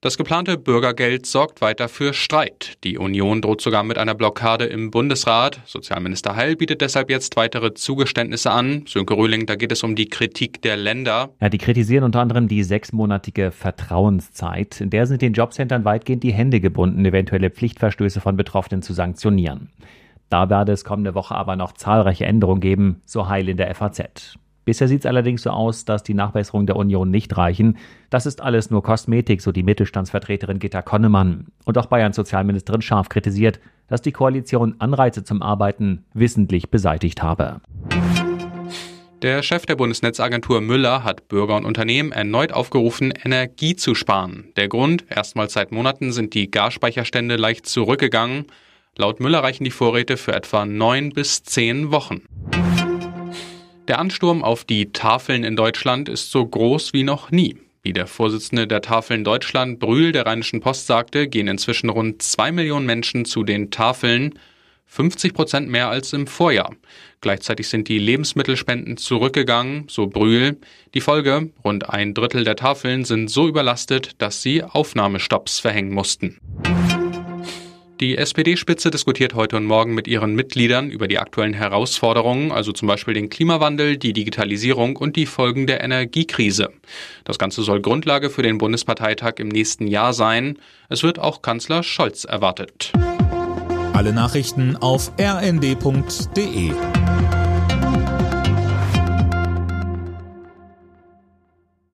Das geplante Bürgergeld sorgt weiter für Streit. Die Union droht sogar mit einer Blockade im Bundesrat. Sozialminister Heil bietet deshalb jetzt weitere Zugeständnisse an. Sönke Rühling, da geht es um die Kritik der Länder. Ja, die kritisieren unter anderem die sechsmonatige Vertrauenszeit. In der sind den Jobcentern weitgehend die Hände gebunden, eventuelle Pflichtverstöße von Betroffenen zu sanktionieren. Da werde es kommende Woche aber noch zahlreiche Änderungen geben, so Heil in der FAZ. Bisher sieht es allerdings so aus, dass die Nachbesserungen der Union nicht reichen. Das ist alles nur Kosmetik, so die Mittelstandsvertreterin Gitta Konnemann. Und auch Bayerns Sozialministerin scharf kritisiert, dass die Koalition Anreize zum Arbeiten wissentlich beseitigt habe. Der Chef der Bundesnetzagentur Müller hat Bürger und Unternehmen erneut aufgerufen, Energie zu sparen. Der Grund, erstmals seit Monaten sind die Gasspeicherstände leicht zurückgegangen. Laut Müller reichen die Vorräte für etwa neun bis zehn Wochen. Der Ansturm auf die Tafeln in Deutschland ist so groß wie noch nie. Wie der Vorsitzende der Tafeln Deutschland, Brühl, der Rheinischen Post sagte, gehen inzwischen rund zwei Millionen Menschen zu den Tafeln, 50 Prozent mehr als im Vorjahr. Gleichzeitig sind die Lebensmittelspenden zurückgegangen, so Brühl. Die Folge, rund ein Drittel der Tafeln sind so überlastet, dass sie Aufnahmestopps verhängen mussten. Die SPD-Spitze diskutiert heute und morgen mit ihren Mitgliedern über die aktuellen Herausforderungen, also zum Beispiel den Klimawandel, die Digitalisierung und die Folgen der Energiekrise. Das Ganze soll Grundlage für den Bundesparteitag im nächsten Jahr sein. Es wird auch Kanzler Scholz erwartet. Alle Nachrichten auf rnd.de